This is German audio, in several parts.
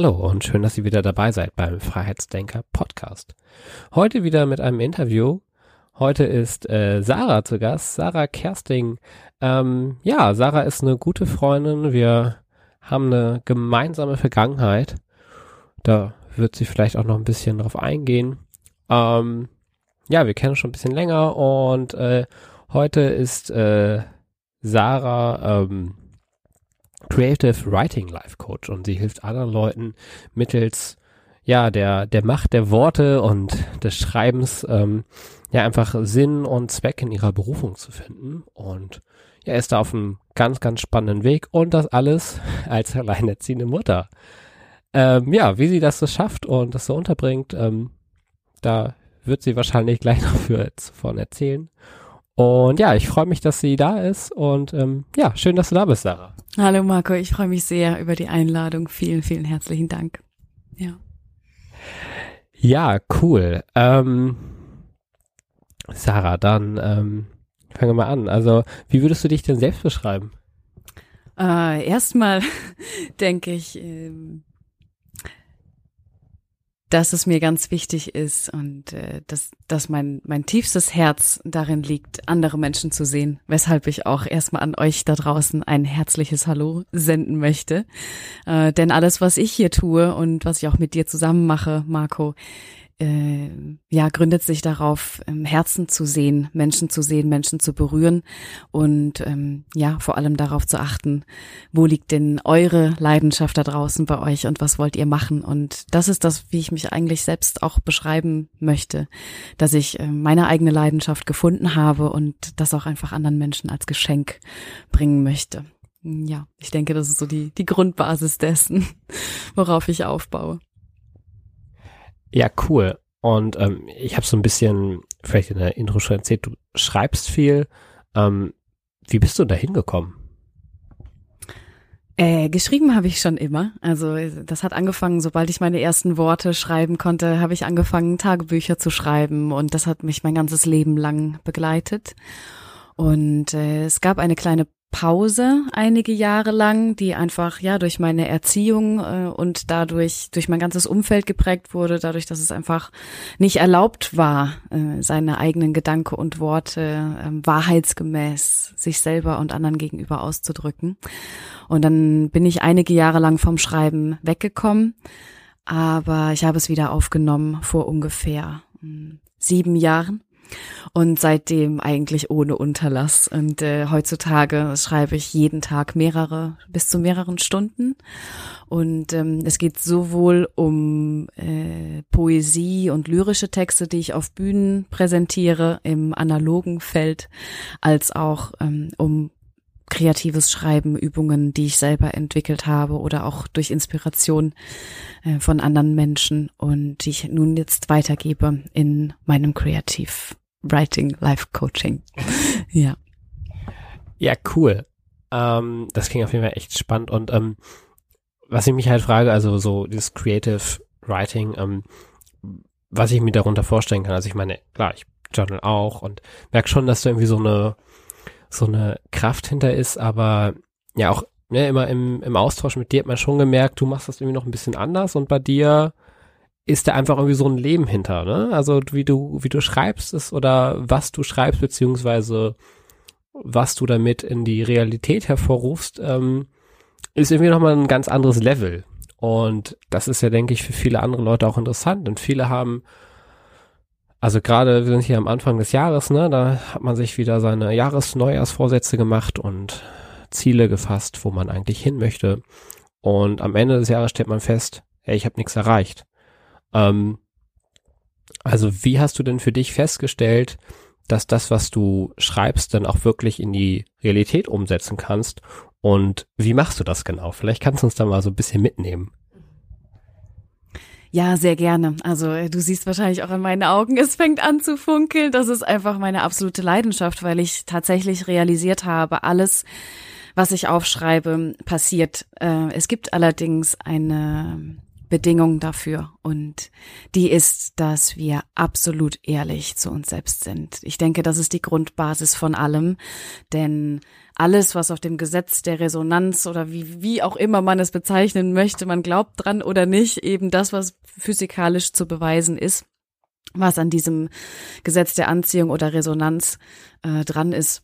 Hallo und schön, dass ihr wieder dabei seid beim Freiheitsdenker Podcast. Heute wieder mit einem Interview. Heute ist äh, Sarah zu Gast, Sarah Kersting. Ähm, ja, Sarah ist eine gute Freundin. Wir haben eine gemeinsame Vergangenheit. Da wird sie vielleicht auch noch ein bisschen drauf eingehen. Ähm, ja, wir kennen schon ein bisschen länger und äh, heute ist äh, Sarah ähm, Creative Writing Life Coach und sie hilft anderen Leuten mittels ja der der Macht der Worte und des Schreibens ähm, ja einfach Sinn und Zweck in ihrer Berufung zu finden und ja ist da auf einem ganz ganz spannenden Weg und das alles als alleinerziehende Mutter. Ähm, ja, wie sie das so schafft und das so unterbringt, ähm, da wird sie wahrscheinlich gleich noch für von erzählen. Und ja, ich freue mich, dass sie da ist. Und ähm, ja, schön, dass du da bist, Sarah. Hallo Marco, ich freue mich sehr über die Einladung. Vielen, vielen herzlichen Dank. Ja. Ja, cool. Ähm, Sarah, dann ähm, fangen wir mal an. Also, wie würdest du dich denn selbst beschreiben? Äh, erstmal denke ich, ähm, dass es mir ganz wichtig ist und äh, dass, dass mein, mein tiefstes Herz darin liegt, andere Menschen zu sehen, weshalb ich auch erstmal an euch da draußen ein herzliches Hallo senden möchte. Äh, denn alles, was ich hier tue und was ich auch mit dir zusammen mache, Marco, äh, ja, gründet sich darauf, ähm, Herzen zu sehen, Menschen zu sehen, Menschen zu berühren und ähm, ja, vor allem darauf zu achten, wo liegt denn eure Leidenschaft da draußen bei euch und was wollt ihr machen? Und das ist das, wie ich mich eigentlich selbst auch beschreiben möchte, dass ich äh, meine eigene Leidenschaft gefunden habe und das auch einfach anderen Menschen als Geschenk bringen möchte. Ja, ich denke, das ist so die, die Grundbasis dessen, worauf ich aufbaue. Ja, cool. Und ähm, ich habe so ein bisschen, vielleicht in der Intro schon erzählt, du schreibst viel. Ähm, wie bist du da hingekommen? Äh, geschrieben habe ich schon immer. Also das hat angefangen, sobald ich meine ersten Worte schreiben konnte, habe ich angefangen, Tagebücher zu schreiben und das hat mich mein ganzes Leben lang begleitet. Und äh, es gab eine kleine Pause einige Jahre lang, die einfach ja durch meine Erziehung äh, und dadurch durch mein ganzes Umfeld geprägt wurde, dadurch, dass es einfach nicht erlaubt war, äh, seine eigenen Gedanken und Worte äh, wahrheitsgemäß sich selber und anderen gegenüber auszudrücken. Und dann bin ich einige Jahre lang vom Schreiben weggekommen, aber ich habe es wieder aufgenommen vor ungefähr hm, sieben Jahren und seitdem eigentlich ohne Unterlass. Und äh, heutzutage schreibe ich jeden Tag mehrere, bis zu mehreren Stunden. Und ähm, es geht sowohl um äh, Poesie und lyrische Texte, die ich auf Bühnen präsentiere im analogen Feld, als auch ähm, um kreatives Schreiben, Übungen, die ich selber entwickelt habe oder auch durch Inspiration äh, von anderen Menschen und die ich nun jetzt weitergebe in meinem Creative Writing Life Coaching. ja. Ja, cool. Ähm, das klingt auf jeden Fall echt spannend. Und ähm, was ich mich halt frage, also so dieses Creative Writing, ähm, was ich mir darunter vorstellen kann. Also ich meine, klar, ich journal auch und merke schon, dass da irgendwie so eine so eine Kraft hinter ist, aber ja auch ne, immer im, im Austausch mit dir hat man schon gemerkt, du machst das irgendwie noch ein bisschen anders und bei dir ist da einfach irgendwie so ein Leben hinter, ne? Also wie du, wie du schreibst es oder was du schreibst, beziehungsweise was du damit in die Realität hervorrufst, ähm, ist irgendwie nochmal ein ganz anderes Level. Und das ist ja, denke ich, für viele andere Leute auch interessant. Und viele haben, also gerade, wir sind hier am Anfang des Jahres, ne, da hat man sich wieder seine Jahres-Neujahrsvorsätze gemacht und Ziele gefasst, wo man eigentlich hin möchte. Und am Ende des Jahres stellt man fest, hey, ich habe nichts erreicht. Ähm, also wie hast du denn für dich festgestellt, dass das, was du schreibst, dann auch wirklich in die Realität umsetzen kannst? Und wie machst du das genau? Vielleicht kannst du uns da mal so ein bisschen mitnehmen. Ja, sehr gerne. Also du siehst wahrscheinlich auch an meinen Augen, es fängt an zu funkeln. Das ist einfach meine absolute Leidenschaft, weil ich tatsächlich realisiert habe, alles, was ich aufschreibe, passiert. Äh, es gibt allerdings eine Bedingung dafür und die ist, dass wir absolut ehrlich zu uns selbst sind. Ich denke, das ist die Grundbasis von allem, denn alles, was auf dem Gesetz der Resonanz oder wie, wie auch immer man es bezeichnen möchte, man glaubt dran oder nicht, eben das, was physikalisch zu beweisen ist, was an diesem Gesetz der Anziehung oder Resonanz äh, dran ist,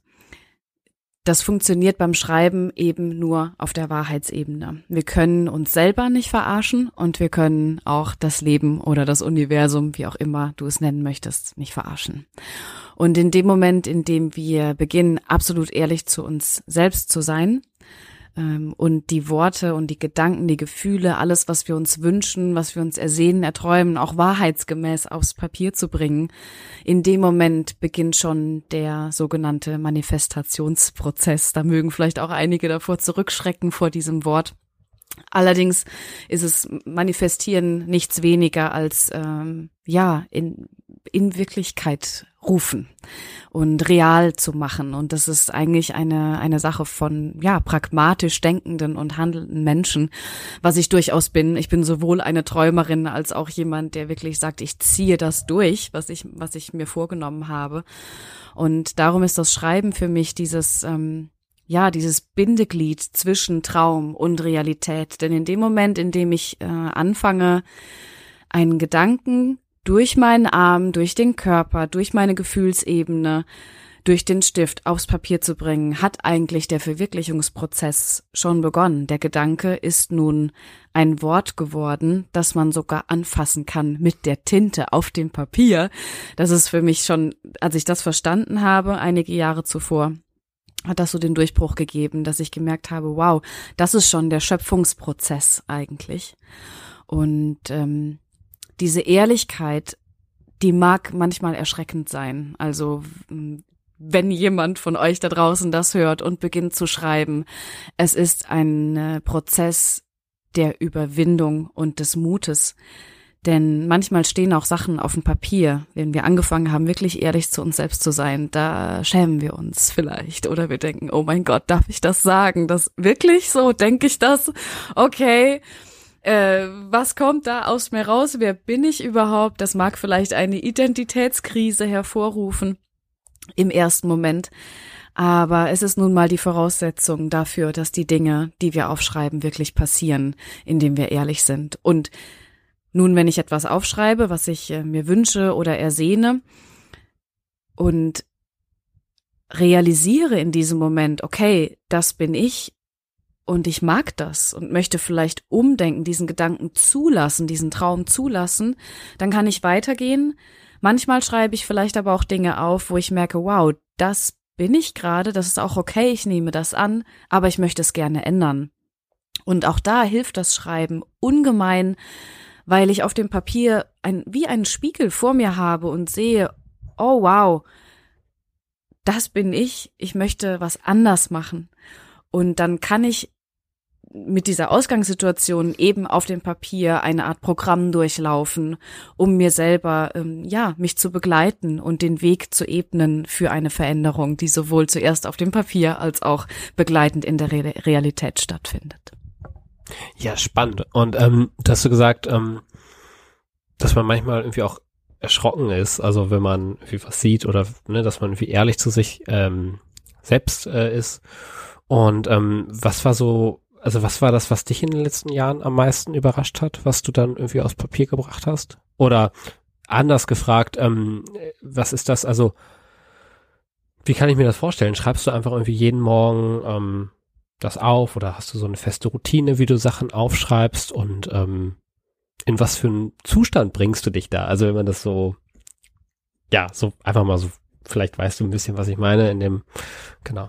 das funktioniert beim Schreiben eben nur auf der Wahrheitsebene. Wir können uns selber nicht verarschen und wir können auch das Leben oder das Universum, wie auch immer du es nennen möchtest, nicht verarschen. Und in dem Moment, in dem wir beginnen, absolut ehrlich zu uns selbst zu sein, ähm, und die Worte und die Gedanken, die Gefühle, alles, was wir uns wünschen, was wir uns ersehnen, erträumen, auch wahrheitsgemäß aufs Papier zu bringen. In dem Moment beginnt schon der sogenannte Manifestationsprozess. Da mögen vielleicht auch einige davor zurückschrecken vor diesem Wort. Allerdings ist es manifestieren nichts weniger als ähm, ja in in Wirklichkeit rufen und real zu machen. Und das ist eigentlich eine, eine Sache von, ja, pragmatisch denkenden und handelnden Menschen, was ich durchaus bin. Ich bin sowohl eine Träumerin als auch jemand, der wirklich sagt, ich ziehe das durch, was ich, was ich mir vorgenommen habe. Und darum ist das Schreiben für mich dieses, ähm, ja, dieses Bindeglied zwischen Traum und Realität. Denn in dem Moment, in dem ich äh, anfange, einen Gedanken durch meinen Arm, durch den Körper, durch meine Gefühlsebene, durch den Stift aufs Papier zu bringen, hat eigentlich der Verwirklichungsprozess schon begonnen. Der Gedanke ist nun ein Wort geworden, das man sogar anfassen kann mit der Tinte auf dem Papier. Das ist für mich schon, als ich das verstanden habe, einige Jahre zuvor, hat das so den Durchbruch gegeben, dass ich gemerkt habe, wow, das ist schon der Schöpfungsprozess eigentlich. Und ähm, diese Ehrlichkeit, die mag manchmal erschreckend sein. Also wenn jemand von euch da draußen das hört und beginnt zu schreiben, es ist ein äh, Prozess der Überwindung und des Mutes. Denn manchmal stehen auch Sachen auf dem Papier. Wenn wir angefangen haben, wirklich ehrlich zu uns selbst zu sein, da schämen wir uns vielleicht. Oder wir denken, oh mein Gott, darf ich das sagen? Das wirklich so? Denke ich das? Okay äh, was kommt da aus mir raus? Wer bin ich überhaupt? Das mag vielleicht eine Identitätskrise hervorrufen im ersten Moment. Aber es ist nun mal die Voraussetzung dafür, dass die Dinge, die wir aufschreiben, wirklich passieren, indem wir ehrlich sind. Und nun, wenn ich etwas aufschreibe, was ich äh, mir wünsche oder ersehne und realisiere in diesem Moment, okay, das bin ich, und ich mag das und möchte vielleicht umdenken, diesen Gedanken zulassen, diesen Traum zulassen, dann kann ich weitergehen. Manchmal schreibe ich vielleicht aber auch Dinge auf, wo ich merke, wow, das bin ich gerade, das ist auch okay, ich nehme das an, aber ich möchte es gerne ändern. Und auch da hilft das Schreiben ungemein, weil ich auf dem Papier ein, wie einen Spiegel vor mir habe und sehe, oh wow, das bin ich, ich möchte was anders machen. Und dann kann ich mit dieser Ausgangssituation eben auf dem Papier eine Art Programm durchlaufen, um mir selber, ähm, ja, mich zu begleiten und den Weg zu ebnen für eine Veränderung, die sowohl zuerst auf dem Papier als auch begleitend in der Re Realität stattfindet. Ja, spannend. Und ähm, hast du gesagt, ähm, dass man manchmal irgendwie auch erschrocken ist, also wenn man irgendwie was sieht oder ne, dass man irgendwie ehrlich zu sich ähm, selbst äh, ist. Und ähm, was war so also was war das, was dich in den letzten Jahren am meisten überrascht hat, was du dann irgendwie aus Papier gebracht hast? Oder anders gefragt, ähm, was ist das, also wie kann ich mir das vorstellen? Schreibst du einfach irgendwie jeden Morgen ähm, das auf oder hast du so eine feste Routine, wie du Sachen aufschreibst und ähm, in was für einen Zustand bringst du dich da? Also wenn man das so, ja, so einfach mal so, vielleicht weißt du ein bisschen, was ich meine in dem, genau.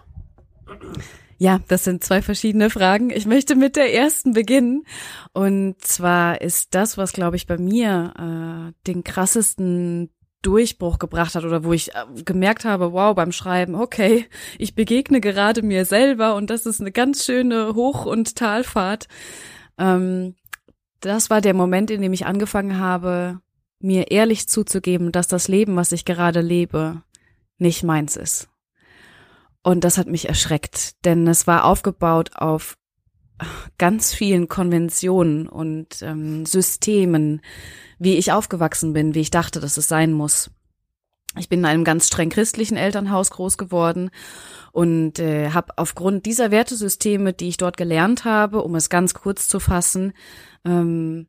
Ja, das sind zwei verschiedene Fragen. Ich möchte mit der ersten beginnen. Und zwar ist das, was, glaube ich, bei mir äh, den krassesten Durchbruch gebracht hat oder wo ich äh, gemerkt habe, wow, beim Schreiben, okay, ich begegne gerade mir selber und das ist eine ganz schöne Hoch- und Talfahrt. Ähm, das war der Moment, in dem ich angefangen habe, mir ehrlich zuzugeben, dass das Leben, was ich gerade lebe, nicht meins ist. Und das hat mich erschreckt, denn es war aufgebaut auf ganz vielen Konventionen und ähm, Systemen, wie ich aufgewachsen bin, wie ich dachte, dass es sein muss. Ich bin in einem ganz streng christlichen Elternhaus groß geworden und äh, habe aufgrund dieser Wertesysteme, die ich dort gelernt habe, um es ganz kurz zu fassen, ähm,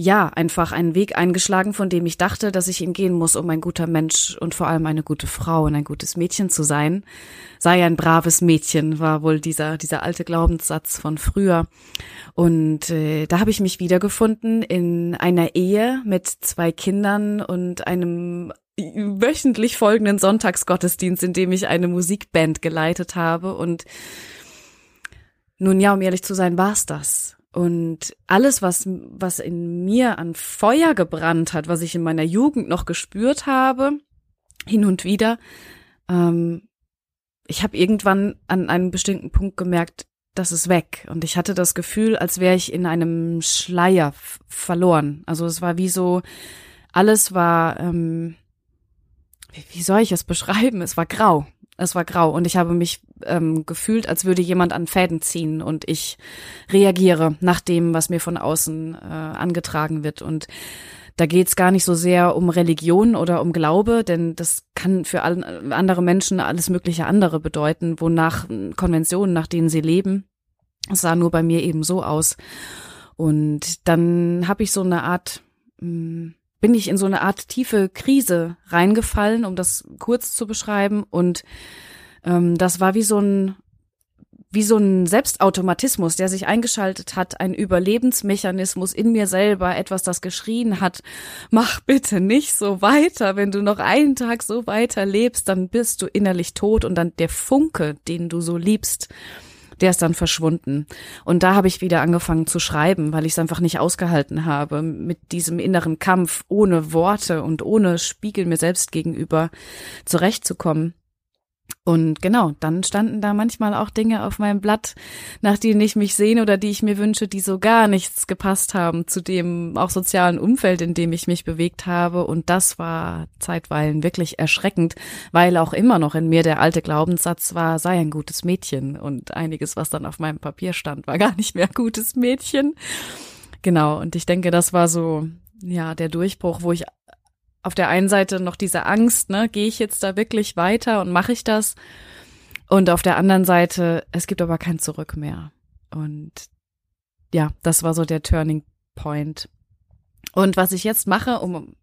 ja, einfach einen Weg eingeschlagen, von dem ich dachte, dass ich ihn gehen muss, um ein guter Mensch und vor allem eine gute Frau und ein gutes Mädchen zu sein. Sei ein braves Mädchen, war wohl dieser, dieser alte Glaubenssatz von früher. Und äh, da habe ich mich wiedergefunden in einer Ehe mit zwei Kindern und einem wöchentlich folgenden Sonntagsgottesdienst, in dem ich eine Musikband geleitet habe. Und nun ja, um ehrlich zu sein, war's das. Und alles, was, was in mir an Feuer gebrannt hat, was ich in meiner Jugend noch gespürt habe, hin und wieder, ähm, ich habe irgendwann an einem bestimmten Punkt gemerkt, das ist weg. Und ich hatte das Gefühl, als wäre ich in einem Schleier verloren. Also es war wie so, alles war, ähm, wie, wie soll ich es beschreiben? Es war grau. Es war grau und ich habe mich ähm, gefühlt, als würde jemand an Fäden ziehen und ich reagiere nach dem, was mir von außen äh, angetragen wird. Und da geht's gar nicht so sehr um Religion oder um Glaube, denn das kann für andere Menschen alles mögliche andere bedeuten, wonach Konventionen, nach denen sie leben. Es sah nur bei mir eben so aus. Und dann habe ich so eine Art mh, hm, bin ich in so eine Art tiefe Krise reingefallen, um das kurz zu beschreiben. Und ähm, das war wie so ein wie so ein Selbstautomatismus, der sich eingeschaltet hat, ein Überlebensmechanismus in mir selber, etwas, das geschrien hat, mach bitte nicht so weiter, wenn du noch einen Tag so weiter lebst, dann bist du innerlich tot und dann der Funke, den du so liebst, der ist dann verschwunden. Und da habe ich wieder angefangen zu schreiben, weil ich es einfach nicht ausgehalten habe, mit diesem inneren Kampf ohne Worte und ohne Spiegel mir selbst gegenüber zurechtzukommen. Und genau, dann standen da manchmal auch Dinge auf meinem Blatt, nach denen ich mich sehne oder die ich mir wünsche, die so gar nichts gepasst haben zu dem auch sozialen Umfeld, in dem ich mich bewegt habe. Und das war zeitweilen wirklich erschreckend, weil auch immer noch in mir der alte Glaubenssatz war, sei ein gutes Mädchen. Und einiges, was dann auf meinem Papier stand, war gar nicht mehr gutes Mädchen. Genau, und ich denke, das war so, ja, der Durchbruch, wo ich auf der einen Seite noch diese Angst, ne, gehe ich jetzt da wirklich weiter und mache ich das? Und auf der anderen Seite, es gibt aber kein Zurück mehr. Und ja, das war so der Turning Point. Und was ich jetzt mache, um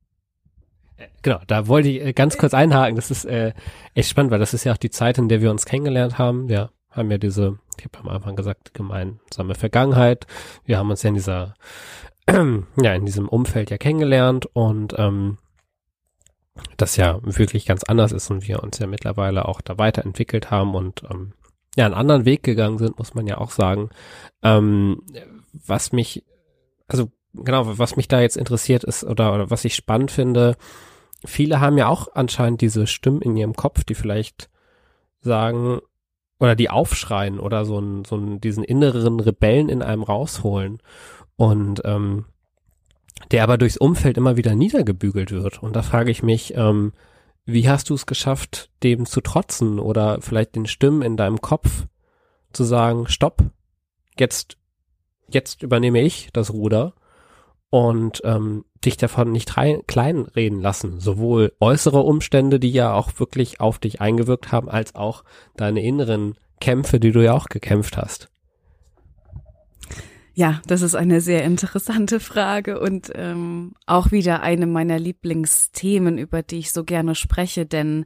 Genau, da wollte ich äh, ganz kurz einhaken. Das ist äh, echt spannend, weil das ist ja auch die Zeit, in der wir uns kennengelernt haben. Wir haben ja diese, ich habe am Anfang gesagt, gemeinsame Vergangenheit. Wir haben uns ja in dieser, ja, in diesem Umfeld ja kennengelernt und ähm, das ja wirklich ganz anders ist und wir uns ja mittlerweile auch da weiterentwickelt haben und ähm, ja einen anderen Weg gegangen sind, muss man ja auch sagen. Ähm, was mich, also genau, was mich da jetzt interessiert ist oder, oder was ich spannend finde, viele haben ja auch anscheinend diese Stimmen in ihrem Kopf, die vielleicht sagen oder die aufschreien oder so, einen, so einen, diesen inneren Rebellen in einem rausholen. Und ähm, der aber durchs Umfeld immer wieder niedergebügelt wird. Und da frage ich mich, ähm, wie hast du es geschafft, dem zu trotzen oder vielleicht den Stimmen in deinem Kopf zu sagen, stopp, jetzt, jetzt übernehme ich das Ruder und ähm, dich davon nicht kleinreden lassen. Sowohl äußere Umstände, die ja auch wirklich auf dich eingewirkt haben, als auch deine inneren Kämpfe, die du ja auch gekämpft hast. Ja, das ist eine sehr interessante Frage und ähm, auch wieder eine meiner Lieblingsthemen, über die ich so gerne spreche, denn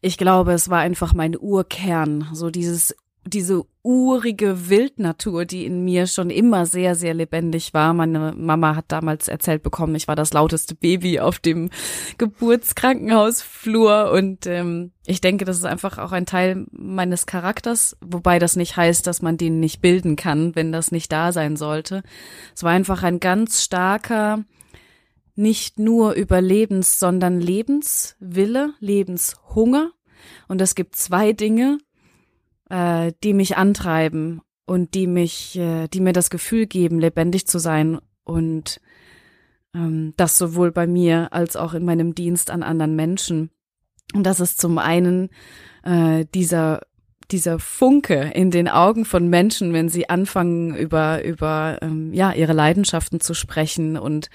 ich glaube, es war einfach mein Urkern, so dieses diese urige Wildnatur, die in mir schon immer sehr, sehr lebendig war. Meine Mama hat damals erzählt bekommen, ich war das lauteste Baby auf dem Geburtskrankenhausflur und ähm, ich denke, das ist einfach auch ein Teil meines Charakters, wobei das nicht heißt, dass man den nicht bilden kann, wenn das nicht da sein sollte. Es war einfach ein ganz starker, nicht nur Überlebens, sondern Lebenswille, Lebenshunger. Und es gibt zwei Dinge, äh, die mich antreiben und die mich, äh, die mir das Gefühl geben, lebendig zu sein Und ähm, das sowohl bei mir als auch in meinem Dienst an anderen Menschen. Und das ist zum einen äh, dieser dieser Funke in den Augen von Menschen, wenn sie anfangen über über ähm, ja ihre Leidenschaften zu sprechen und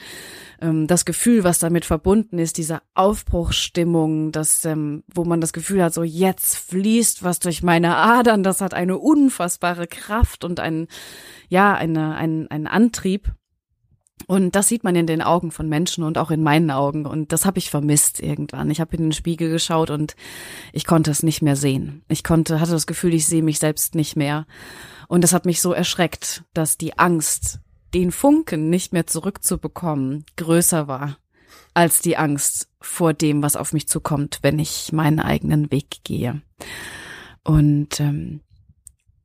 ähm, das Gefühl, was damit verbunden ist, diese Aufbruchsstimmung, das ähm, wo man das Gefühl hat, so jetzt fließt was durch meine Adern, das hat eine unfassbare Kraft und ein ja eine ein ein Antrieb und das sieht man in den Augen von Menschen und auch in meinen Augen. Und das habe ich vermisst irgendwann. Ich habe in den Spiegel geschaut und ich konnte es nicht mehr sehen. Ich konnte, hatte das Gefühl, ich sehe mich selbst nicht mehr. Und das hat mich so erschreckt, dass die Angst, den Funken nicht mehr zurückzubekommen, größer war als die Angst vor dem, was auf mich zukommt, wenn ich meinen eigenen Weg gehe. Und ähm,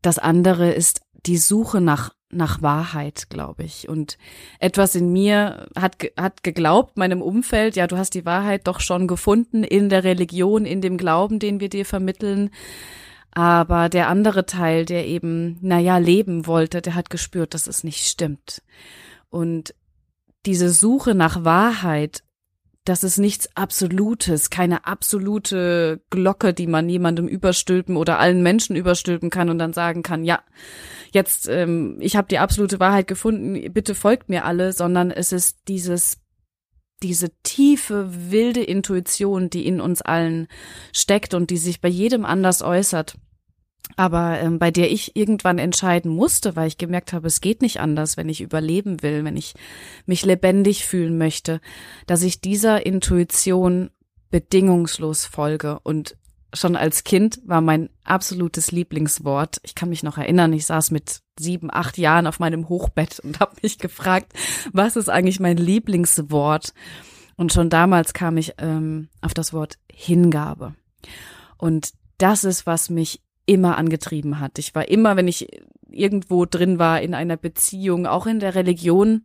das andere ist die Suche nach nach Wahrheit, glaube ich. Und etwas in mir hat, hat geglaubt, meinem Umfeld, ja, du hast die Wahrheit doch schon gefunden in der Religion, in dem Glauben, den wir dir vermitteln. Aber der andere Teil, der eben, naja, leben wollte, der hat gespürt, dass es nicht stimmt. Und diese Suche nach Wahrheit das ist nichts Absolutes, keine absolute Glocke, die man jemandem überstülpen oder allen Menschen überstülpen kann und dann sagen kann, ja, jetzt, ähm, ich habe die absolute Wahrheit gefunden, bitte folgt mir alle, sondern es ist dieses diese tiefe, wilde Intuition, die in uns allen steckt und die sich bei jedem anders äußert aber ähm, bei der ich irgendwann entscheiden musste, weil ich gemerkt habe, es geht nicht anders, wenn ich überleben will, wenn ich mich lebendig fühlen möchte, dass ich dieser Intuition bedingungslos folge. Und schon als Kind war mein absolutes Lieblingswort. Ich kann mich noch erinnern, ich saß mit sieben, acht Jahren auf meinem Hochbett und habe mich gefragt, was ist eigentlich mein Lieblingswort? Und schon damals kam ich ähm, auf das Wort Hingabe. Und das ist, was mich immer angetrieben hat. Ich war immer, wenn ich irgendwo drin war in einer Beziehung, auch in der Religion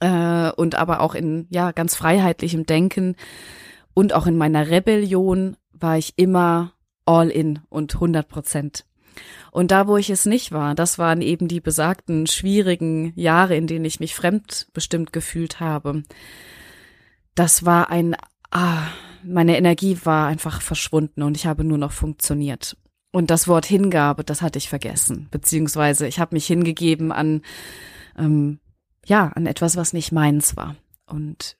äh, und aber auch in ja ganz freiheitlichem Denken und auch in meiner Rebellion war ich immer all in und 100 Prozent. Und da, wo ich es nicht war, das waren eben die besagten schwierigen Jahre, in denen ich mich fremdbestimmt gefühlt habe. Das war ein, ah, meine Energie war einfach verschwunden und ich habe nur noch funktioniert. Und das Wort Hingabe, das hatte ich vergessen, beziehungsweise ich habe mich hingegeben an, ähm, ja, an etwas, was nicht meins war. Und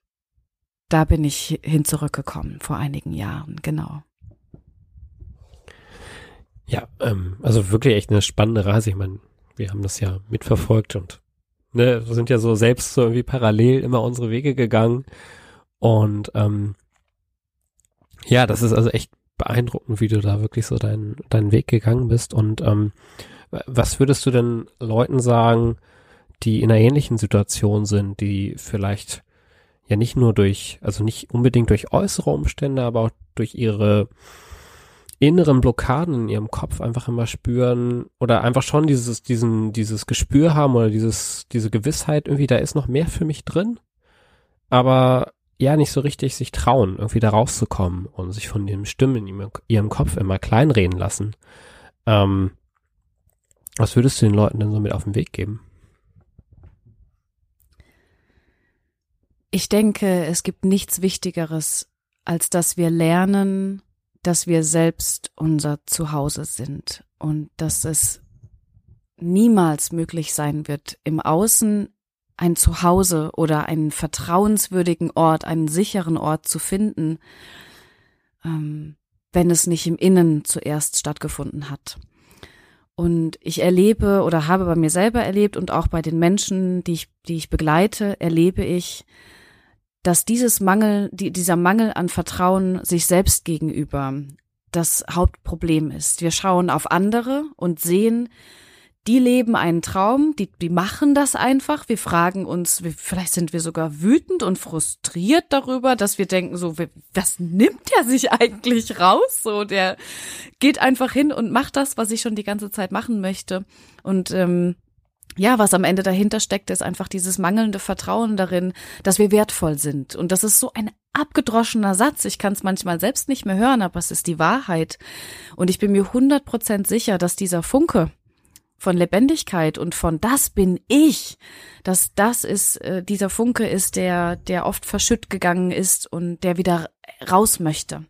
da bin ich hin zurückgekommen vor einigen Jahren, genau. Ja, ähm, also wirklich echt eine spannende Reise. Ich meine, wir haben das ja mitverfolgt und ne, sind ja so selbst so irgendwie parallel immer unsere Wege gegangen. Und ähm, ja, das ist also echt beeindruckend, wie du da wirklich so deinen deinen Weg gegangen bist. Und ähm, was würdest du denn Leuten sagen, die in einer ähnlichen Situation sind, die vielleicht ja nicht nur durch, also nicht unbedingt durch äußere Umstände, aber auch durch ihre inneren Blockaden in ihrem Kopf einfach immer spüren oder einfach schon dieses, diesen, dieses Gespür haben oder dieses, diese Gewissheit irgendwie, da ist noch mehr für mich drin, aber ja nicht so richtig sich trauen, irgendwie da rauszukommen und sich von den Stimmen in ihrem Kopf immer kleinreden lassen. Ähm, was würdest du den Leuten denn so mit auf den Weg geben? Ich denke, es gibt nichts Wichtigeres, als dass wir lernen, dass wir selbst unser Zuhause sind und dass es niemals möglich sein wird, im Außen ein Zuhause oder einen vertrauenswürdigen Ort, einen sicheren Ort zu finden, ähm, wenn es nicht im Innen zuerst stattgefunden hat. Und ich erlebe oder habe bei mir selber erlebt und auch bei den Menschen, die ich, die ich begleite, erlebe ich, dass dieses Mangel, die, dieser Mangel an Vertrauen sich selbst gegenüber das Hauptproblem ist. Wir schauen auf andere und sehen, die leben einen Traum, die, die machen das einfach. Wir fragen uns, vielleicht sind wir sogar wütend und frustriert darüber, dass wir denken, so, was nimmt der sich eigentlich raus? So, der geht einfach hin und macht das, was ich schon die ganze Zeit machen möchte. Und ähm, ja, was am Ende dahinter steckt, ist einfach dieses mangelnde Vertrauen darin, dass wir wertvoll sind. Und das ist so ein abgedroschener Satz. Ich kann es manchmal selbst nicht mehr hören, aber es ist die Wahrheit. Und ich bin mir hundert Prozent sicher, dass dieser Funke, von Lebendigkeit und von das bin ich, dass das ist äh, dieser Funke ist, der der oft verschütt gegangen ist und der wieder raus möchte.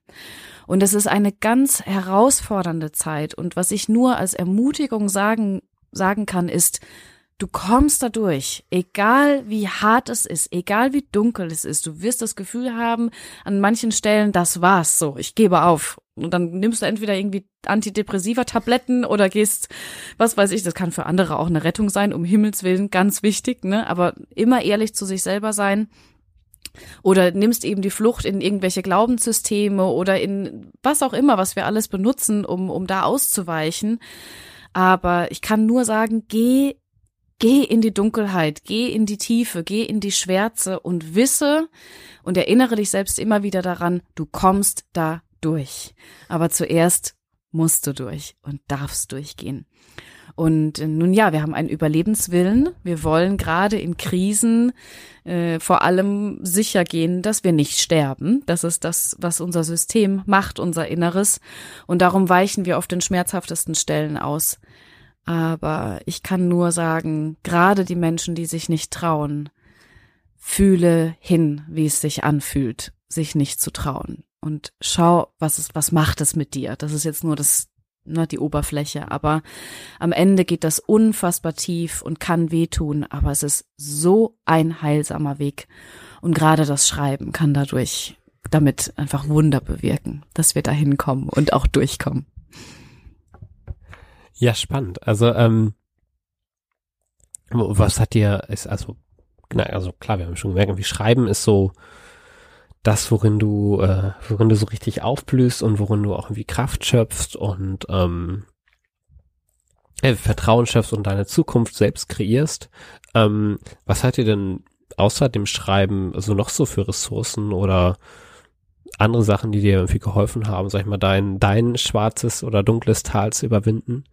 Und es ist eine ganz herausfordernde Zeit und was ich nur als Ermutigung sagen sagen kann ist Du kommst da durch, egal wie hart es ist, egal wie dunkel es ist. Du wirst das Gefühl haben, an manchen Stellen, das war's so, ich gebe auf. Und dann nimmst du entweder irgendwie antidepressiva Tabletten oder gehst, was weiß ich, das kann für andere auch eine Rettung sein, um Himmels Willen, ganz wichtig, ne? Aber immer ehrlich zu sich selber sein. Oder nimmst eben die Flucht in irgendwelche Glaubenssysteme oder in was auch immer, was wir alles benutzen, um, um da auszuweichen. Aber ich kann nur sagen, geh Geh in die Dunkelheit, geh in die Tiefe, geh in die Schwärze und wisse und erinnere dich selbst immer wieder daran, du kommst da durch. Aber zuerst musst du durch und darfst durchgehen. Und äh, nun ja, wir haben einen Überlebenswillen. Wir wollen gerade in Krisen äh, vor allem sicher gehen, dass wir nicht sterben. Das ist das, was unser System macht, unser Inneres. Und darum weichen wir auf den schmerzhaftesten Stellen aus. Aber ich kann nur sagen, gerade die Menschen, die sich nicht trauen, fühle hin, wie es sich anfühlt, sich nicht zu trauen. Und schau, was es, was macht es mit dir? Das ist jetzt nur das, ne, die Oberfläche. Aber am Ende geht das unfassbar tief und kann wehtun. Aber es ist so ein heilsamer Weg. Und gerade das Schreiben kann dadurch damit einfach Wunder bewirken, dass wir da hinkommen und auch durchkommen. Ja, spannend. Also, ähm, was hat dir, ist also, na, also klar, wir haben schon gemerkt, wie Schreiben ist so das, worin du, äh, worin du so richtig aufblühst und worin du auch irgendwie Kraft schöpfst und ähm, äh, Vertrauen schöpfst und deine Zukunft selbst kreierst. Ähm, was hat dir denn außer dem Schreiben also noch so für Ressourcen oder andere Sachen, die dir irgendwie geholfen haben, sag ich mal, dein, dein schwarzes oder dunkles Tal zu überwinden?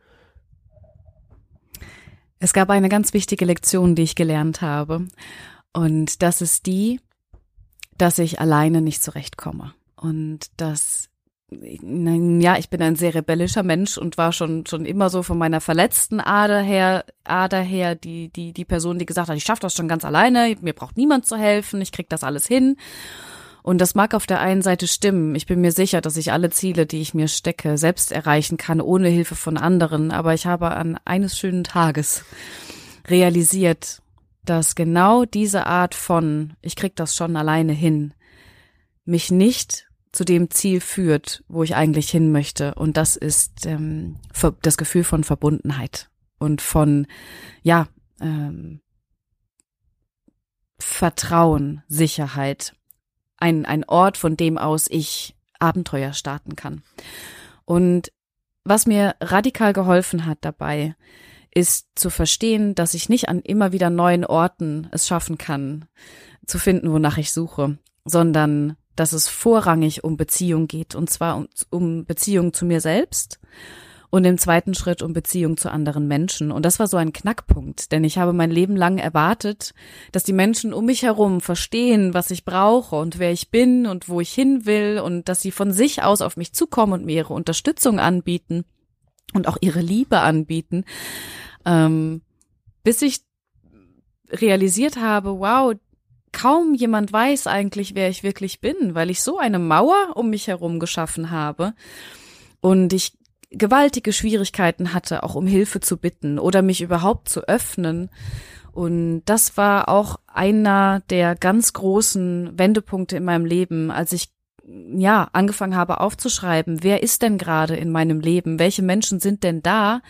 Es gab eine ganz wichtige Lektion, die ich gelernt habe. Und das ist die, dass ich alleine nicht zurechtkomme. Und dass ja, ich bin ein sehr rebellischer Mensch und war schon schon immer so von meiner verletzten Ader her, Ader her, die die die Person, die gesagt hat, ich schaffe das schon ganz alleine, mir braucht niemand zu helfen, ich krieg das alles hin. Und das mag auf der einen Seite stimmen. Ich bin mir sicher, dass ich alle Ziele, die ich mir stecke, selbst erreichen kann, ohne Hilfe von anderen. Aber ich habe an eines schönen Tages realisiert, dass genau diese Art von, ich krieg das schon alleine hin, mich nicht zu dem Ziel führt, wo ich eigentlich hin möchte. Und das ist ähm, das Gefühl von Verbundenheit und von, ja, ähm, Vertrauen, Sicherheit ein, ein Ort, von dem aus ich Abenteuer starten kann. Und was mir radikal geholfen hat dabei, ist zu verstehen, dass ich nicht an immer wieder neuen Orten es schaffen kann, zu finden, wonach ich suche, sondern dass es vorrangig um Beziehung geht, und zwar um, um Beziehung zu mir selbst und im zweiten Schritt um Beziehung zu anderen Menschen. Und das war so ein Knackpunkt, denn ich habe mein Leben lang erwartet, dass die Menschen um mich herum verstehen, was ich brauche und wer ich bin und wo ich hin will und dass sie von sich aus auf mich zukommen und mir ihre Unterstützung anbieten und auch ihre Liebe anbieten, ähm, bis ich realisiert habe, wow, kaum jemand weiß eigentlich, wer ich wirklich bin, weil ich so eine Mauer um mich herum geschaffen habe. Und ich gewaltige Schwierigkeiten hatte, auch um Hilfe zu bitten oder mich überhaupt zu öffnen. Und das war auch einer der ganz großen Wendepunkte in meinem Leben, als ich ja angefangen habe aufzuschreiben, wer ist denn gerade in meinem Leben? Welche Menschen sind denn da,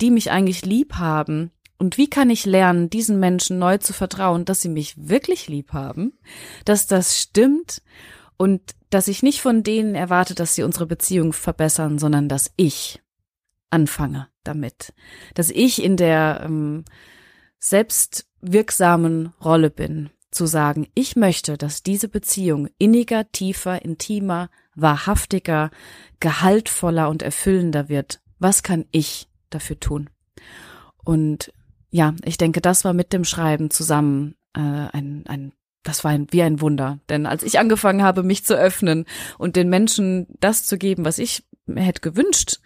die mich eigentlich lieb haben? Und wie kann ich lernen, diesen Menschen neu zu vertrauen, dass sie mich wirklich lieb haben, dass das stimmt und dass ich nicht von denen erwarte, dass sie unsere Beziehung verbessern, sondern dass ich anfange damit, dass ich in der ähm, selbstwirksamen Rolle bin, zu sagen, ich möchte, dass diese Beziehung inniger, tiefer, intimer, wahrhaftiger, gehaltvoller und erfüllender wird. Was kann ich dafür tun? Und ja, ich denke, das war mit dem Schreiben zusammen äh, ein, ein das war ein, wie ein Wunder. Denn als ich angefangen habe, mich zu öffnen und den Menschen das zu geben, was ich mir hätte gewünscht,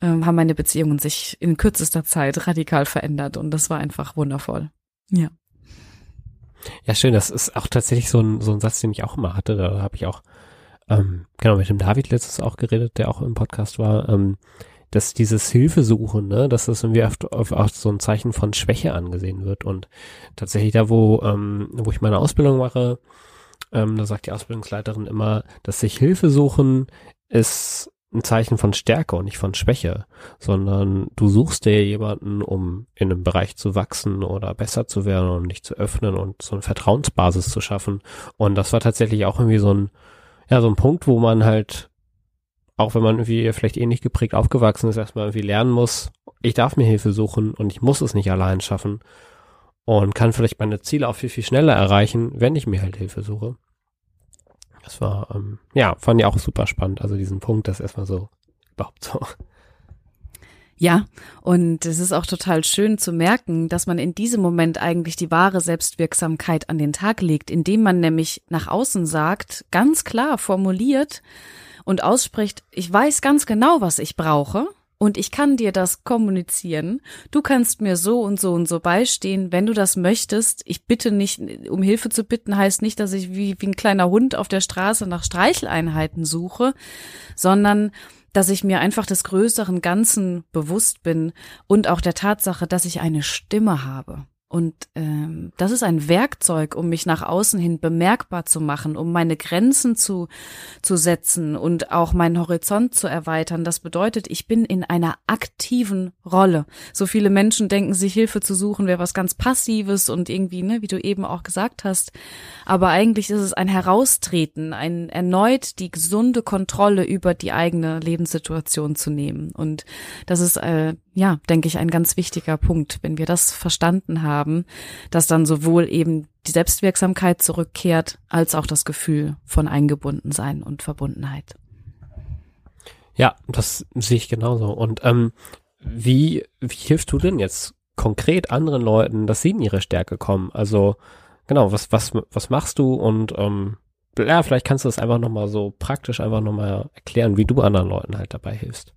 ähm, haben meine Beziehungen sich in kürzester Zeit radikal verändert und das war einfach wundervoll. Ja. Ja, schön. Das ist auch tatsächlich so ein, so ein Satz, den ich auch immer hatte. Da habe ich auch, ähm, genau, mit dem David letztes auch geredet, der auch im Podcast war, ähm, dass dieses Hilfesuchen, ne, dass das irgendwie oft, oft auch so ein Zeichen von Schwäche angesehen wird. Und tatsächlich da, wo, ähm, wo ich meine Ausbildung mache, ähm, da sagt die Ausbildungsleiterin immer, dass sich Hilfe suchen ist ein Zeichen von Stärke und nicht von Schwäche, sondern du suchst dir jemanden, um in einem Bereich zu wachsen oder besser zu werden und dich zu öffnen und so eine Vertrauensbasis zu schaffen. Und das war tatsächlich auch irgendwie so ein, ja, so ein Punkt, wo man halt, auch wenn man irgendwie vielleicht ähnlich geprägt aufgewachsen ist, erstmal irgendwie lernen muss, ich darf mir Hilfe suchen und ich muss es nicht allein schaffen und kann vielleicht meine Ziele auch viel, viel schneller erreichen, wenn ich mir halt Hilfe suche. Das war, ähm, ja, fand ich auch super spannend. Also diesen Punkt, das erstmal so überhaupt so. Ja, und es ist auch total schön zu merken, dass man in diesem Moment eigentlich die wahre Selbstwirksamkeit an den Tag legt, indem man nämlich nach außen sagt, ganz klar formuliert und ausspricht, ich weiß ganz genau, was ich brauche und ich kann dir das kommunizieren. Du kannst mir so und so und so beistehen, wenn du das möchtest. Ich bitte nicht, um Hilfe zu bitten, heißt nicht, dass ich wie, wie ein kleiner Hund auf der Straße nach Streicheleinheiten suche, sondern dass ich mir einfach des größeren Ganzen bewusst bin und auch der Tatsache, dass ich eine Stimme habe. Und ähm, das ist ein Werkzeug, um mich nach außen hin bemerkbar zu machen, um meine Grenzen zu, zu setzen und auch meinen Horizont zu erweitern. Das bedeutet, ich bin in einer aktiven Rolle. So viele Menschen denken, sich Hilfe zu suchen wäre was ganz Passives und irgendwie, ne, wie du eben auch gesagt hast. Aber eigentlich ist es ein Heraustreten, ein erneut die gesunde Kontrolle über die eigene Lebenssituation zu nehmen. Und das ist äh, ja, denke ich, ein ganz wichtiger Punkt. Wenn wir das verstanden haben, dass dann sowohl eben die Selbstwirksamkeit zurückkehrt, als auch das Gefühl von Eingebundensein und Verbundenheit. Ja, das sehe ich genauso. Und ähm, wie, wie hilfst du denn jetzt konkret anderen Leuten, dass sie in ihre Stärke kommen? Also genau, was, was, was machst du und ähm, ja, vielleicht kannst du das einfach nochmal so praktisch einfach nochmal erklären, wie du anderen Leuten halt dabei hilfst.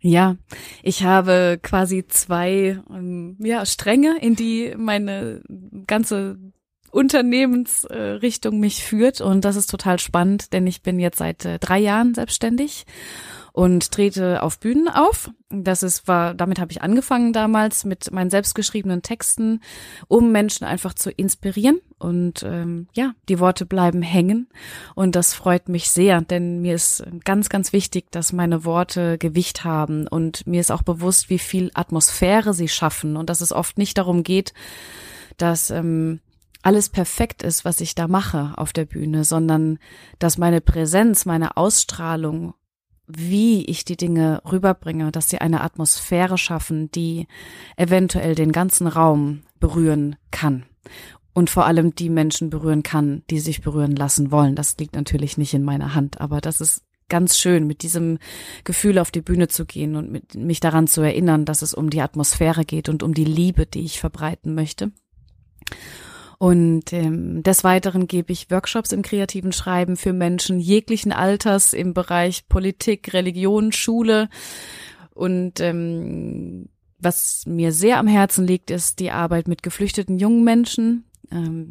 Ja, ich habe quasi zwei ähm, ja, Stränge, in die meine ganze Unternehmensrichtung äh, mich führt. Und das ist total spannend, denn ich bin jetzt seit äh, drei Jahren selbstständig und trete auf Bühnen auf. Das ist war damit habe ich angefangen damals mit meinen selbstgeschriebenen Texten, um Menschen einfach zu inspirieren. Und ähm, ja, die Worte bleiben hängen. Und das freut mich sehr, denn mir ist ganz ganz wichtig, dass meine Worte Gewicht haben. Und mir ist auch bewusst, wie viel Atmosphäre sie schaffen. Und dass es oft nicht darum geht, dass ähm, alles perfekt ist, was ich da mache auf der Bühne, sondern dass meine Präsenz, meine Ausstrahlung wie ich die Dinge rüberbringe, dass sie eine Atmosphäre schaffen, die eventuell den ganzen Raum berühren kann. Und vor allem die Menschen berühren kann, die sich berühren lassen wollen. Das liegt natürlich nicht in meiner Hand, aber das ist ganz schön, mit diesem Gefühl auf die Bühne zu gehen und mit, mich daran zu erinnern, dass es um die Atmosphäre geht und um die Liebe, die ich verbreiten möchte. Und ähm, des Weiteren gebe ich Workshops im kreativen Schreiben für Menschen jeglichen Alters im Bereich Politik, Religion, Schule. Und ähm, was mir sehr am Herzen liegt, ist die Arbeit mit geflüchteten jungen Menschen,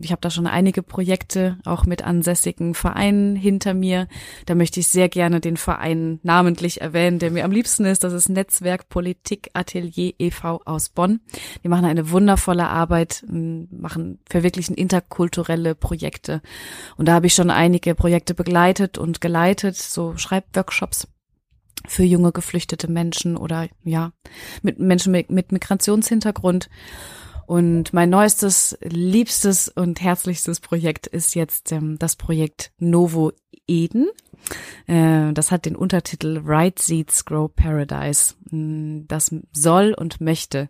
ich habe da schon einige Projekte auch mit ansässigen Vereinen hinter mir. Da möchte ich sehr gerne den Verein namentlich erwähnen, der mir am liebsten ist. Das ist Netzwerk Politik Atelier e.V. aus Bonn. Die machen eine wundervolle Arbeit, machen verwirklichen interkulturelle Projekte. Und da habe ich schon einige Projekte begleitet und geleitet, so Schreibworkshops für junge geflüchtete Menschen oder ja, mit Menschen mit, mit Migrationshintergrund. Und mein neuestes, liebstes und herzlichstes Projekt ist jetzt ähm, das Projekt Novo Eden. Äh, das hat den Untertitel Right Seeds Grow Paradise. Mm, das soll und möchte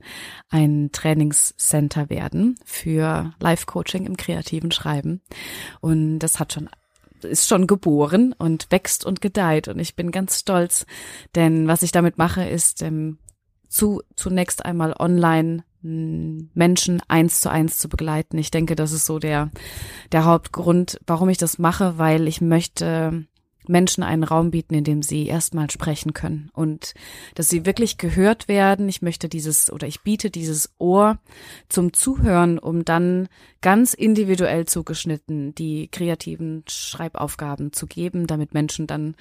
ein Trainingscenter werden für Life-Coaching im kreativen Schreiben. Und das hat schon ist schon geboren und wächst und gedeiht und ich bin ganz stolz, denn was ich damit mache, ist ähm, zu zunächst einmal online Menschen eins zu eins zu begleiten. Ich denke, das ist so der, der Hauptgrund, warum ich das mache, weil ich möchte Menschen einen Raum bieten, in dem sie erstmal sprechen können und dass sie wirklich gehört werden. Ich möchte dieses oder ich biete dieses Ohr zum Zuhören, um dann ganz individuell zugeschnitten die kreativen Schreibaufgaben zu geben, damit Menschen dann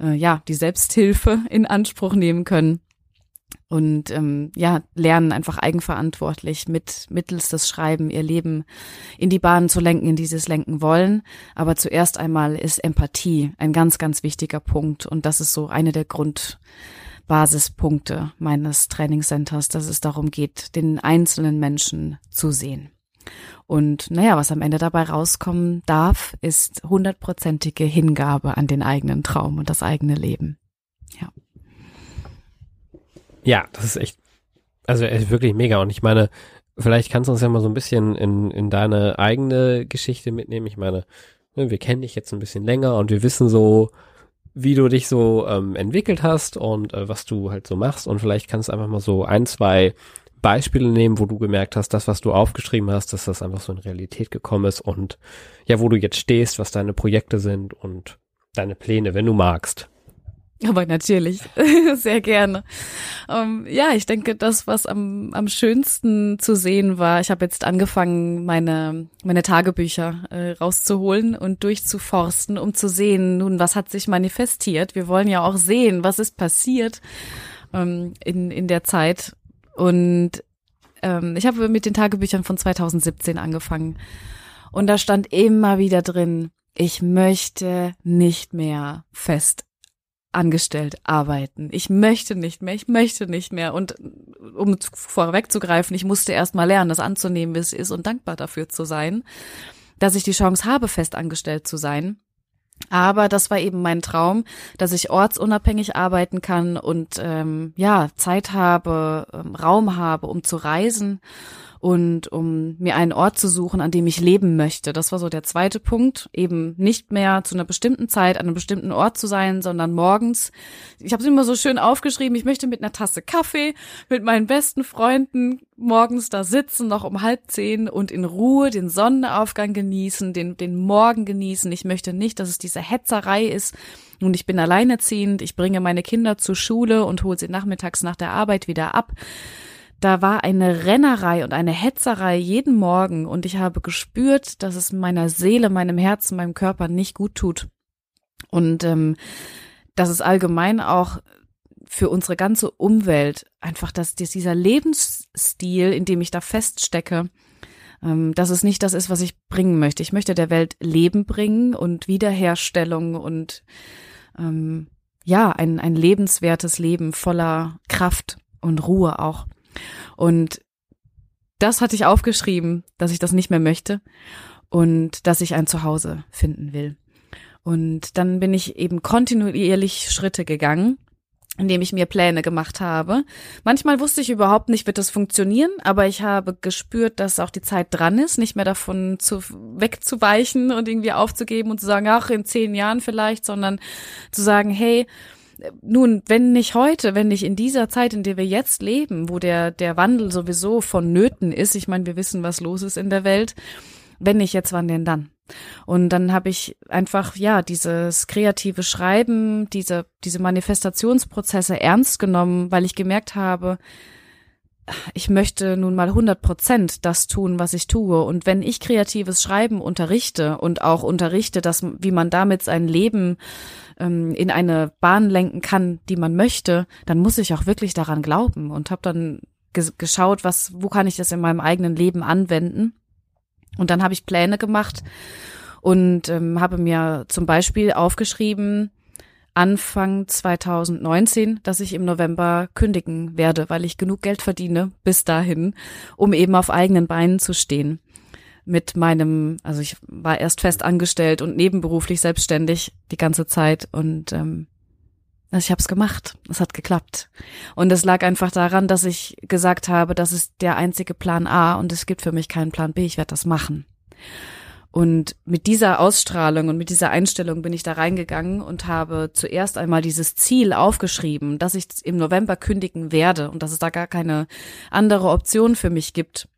äh, ja die Selbsthilfe in Anspruch nehmen können und ähm, ja lernen einfach eigenverantwortlich mit mittels des Schreiben ihr Leben in die Bahnen zu lenken, in dieses lenken wollen. Aber zuerst einmal ist Empathie ein ganz ganz wichtiger Punkt und das ist so eine der Grundbasispunkte meines Trainingscenters, dass es darum geht, den einzelnen Menschen zu sehen. Und naja, was am Ende dabei rauskommen darf, ist hundertprozentige Hingabe an den eigenen Traum und das eigene Leben. Ja. Ja, das ist echt, also echt wirklich mega. Und ich meine, vielleicht kannst du uns ja mal so ein bisschen in, in deine eigene Geschichte mitnehmen. Ich meine, ne, wir kennen dich jetzt ein bisschen länger und wir wissen so, wie du dich so ähm, entwickelt hast und äh, was du halt so machst. Und vielleicht kannst du einfach mal so ein, zwei Beispiele nehmen, wo du gemerkt hast, das, was du aufgeschrieben hast, dass das einfach so in Realität gekommen ist und ja, wo du jetzt stehst, was deine Projekte sind und deine Pläne, wenn du magst. Aber natürlich, sehr gerne. Ähm, ja, ich denke, das, was am, am schönsten zu sehen war, ich habe jetzt angefangen, meine, meine Tagebücher äh, rauszuholen und durchzuforsten, um zu sehen, nun, was hat sich manifestiert. Wir wollen ja auch sehen, was ist passiert ähm, in, in der Zeit. Und ähm, ich habe mit den Tagebüchern von 2017 angefangen. Und da stand immer wieder drin, ich möchte nicht mehr fest angestellt arbeiten. Ich möchte nicht mehr, ich möchte nicht mehr. Und um vorwegzugreifen, ich musste erst mal lernen, das anzunehmen, wie es ist und dankbar dafür zu sein, dass ich die Chance habe, fest angestellt zu sein. Aber das war eben mein Traum, dass ich ortsunabhängig arbeiten kann und ähm, ja Zeit habe, ähm, Raum habe, um zu reisen und um mir einen Ort zu suchen, an dem ich leben möchte. Das war so der zweite Punkt, eben nicht mehr zu einer bestimmten Zeit an einem bestimmten Ort zu sein, sondern morgens. Ich habe es immer so schön aufgeschrieben, ich möchte mit einer Tasse Kaffee mit meinen besten Freunden morgens da sitzen, noch um halb zehn und in Ruhe den Sonnenaufgang genießen, den, den Morgen genießen. Ich möchte nicht, dass es diese Hetzerei ist. Und ich bin alleinerziehend, ich bringe meine Kinder zur Schule und hole sie nachmittags nach der Arbeit wieder ab da war eine Rennerei und eine Hetzerei jeden Morgen und ich habe gespürt, dass es meiner Seele, meinem Herzen, meinem Körper nicht gut tut. Und ähm, dass es allgemein auch für unsere ganze Umwelt einfach, dass dieser Lebensstil, in dem ich da feststecke, ähm, dass es nicht das ist, was ich bringen möchte. Ich möchte der Welt Leben bringen und Wiederherstellung und ähm, ja, ein, ein lebenswertes Leben voller Kraft und Ruhe auch. Und das hatte ich aufgeschrieben, dass ich das nicht mehr möchte und dass ich ein Zuhause finden will. Und dann bin ich eben kontinuierlich Schritte gegangen, indem ich mir Pläne gemacht habe. Manchmal wusste ich überhaupt nicht, wird das funktionieren, aber ich habe gespürt, dass auch die Zeit dran ist, nicht mehr davon zu, wegzuweichen und irgendwie aufzugeben und zu sagen, ach, in zehn Jahren vielleicht, sondern zu sagen, hey, nun, wenn nicht heute, wenn nicht in dieser Zeit, in der wir jetzt leben, wo der, der Wandel sowieso vonnöten ist, ich meine, wir wissen, was los ist in der Welt, wenn nicht jetzt, wann denn dann? Und dann habe ich einfach, ja, dieses kreative Schreiben, diese, diese Manifestationsprozesse ernst genommen, weil ich gemerkt habe, ich möchte nun mal 100 Prozent das tun, was ich tue. Und wenn ich kreatives Schreiben unterrichte und auch unterrichte, dass, wie man damit sein Leben ähm, in eine Bahn lenken kann, die man möchte, dann muss ich auch wirklich daran glauben und habe dann geschaut, was, wo kann ich das in meinem eigenen Leben anwenden. Und dann habe ich Pläne gemacht und ähm, habe mir zum Beispiel aufgeschrieben, Anfang 2019, dass ich im November kündigen werde, weil ich genug Geld verdiene bis dahin, um eben auf eigenen Beinen zu stehen. Mit meinem, also ich war erst fest angestellt und nebenberuflich selbstständig die ganze Zeit und ähm, also ich habe es gemacht. Es hat geklappt. Und es lag einfach daran, dass ich gesagt habe, das ist der einzige Plan A und es gibt für mich keinen Plan B. Ich werde das machen. Und mit dieser Ausstrahlung und mit dieser Einstellung bin ich da reingegangen und habe zuerst einmal dieses Ziel aufgeschrieben, dass ich im November kündigen werde und dass es da gar keine andere Option für mich gibt.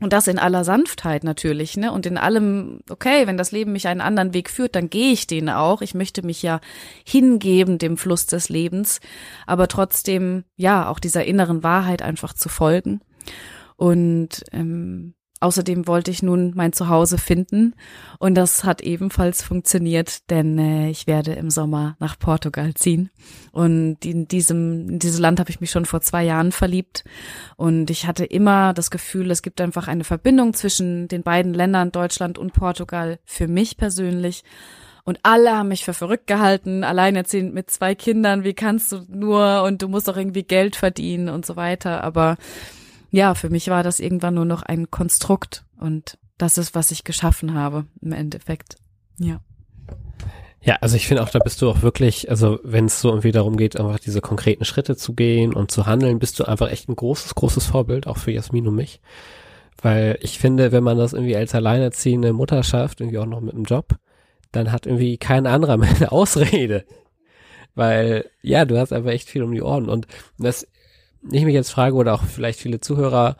Und das in aller Sanftheit natürlich, ne? Und in allem, okay, wenn das Leben mich einen anderen Weg führt, dann gehe ich den auch. Ich möchte mich ja hingeben dem Fluss des Lebens, aber trotzdem, ja, auch dieser inneren Wahrheit einfach zu folgen. Und ähm, Außerdem wollte ich nun mein Zuhause finden und das hat ebenfalls funktioniert, denn äh, ich werde im Sommer nach Portugal ziehen. Und in diesem in dieses Land habe ich mich schon vor zwei Jahren verliebt und ich hatte immer das Gefühl, es gibt einfach eine Verbindung zwischen den beiden Ländern Deutschland und Portugal für mich persönlich. Und alle haben mich für verrückt gehalten, alleinerziehend mit zwei Kindern, wie kannst du nur? Und du musst doch irgendwie Geld verdienen und so weiter, aber ja, für mich war das irgendwann nur noch ein Konstrukt und das ist, was ich geschaffen habe im Endeffekt. Ja. Ja, also ich finde auch, da bist du auch wirklich, also wenn es so irgendwie darum geht, einfach diese konkreten Schritte zu gehen und zu handeln, bist du einfach echt ein großes, großes Vorbild, auch für Jasmin und mich. Weil ich finde, wenn man das irgendwie als alleinerziehende Mutter schafft, irgendwie auch noch mit einem Job, dann hat irgendwie kein anderer mehr eine Ausrede. Weil, ja, du hast einfach echt viel um die Ohren. Und das ich mich jetzt frage, oder auch vielleicht viele Zuhörer,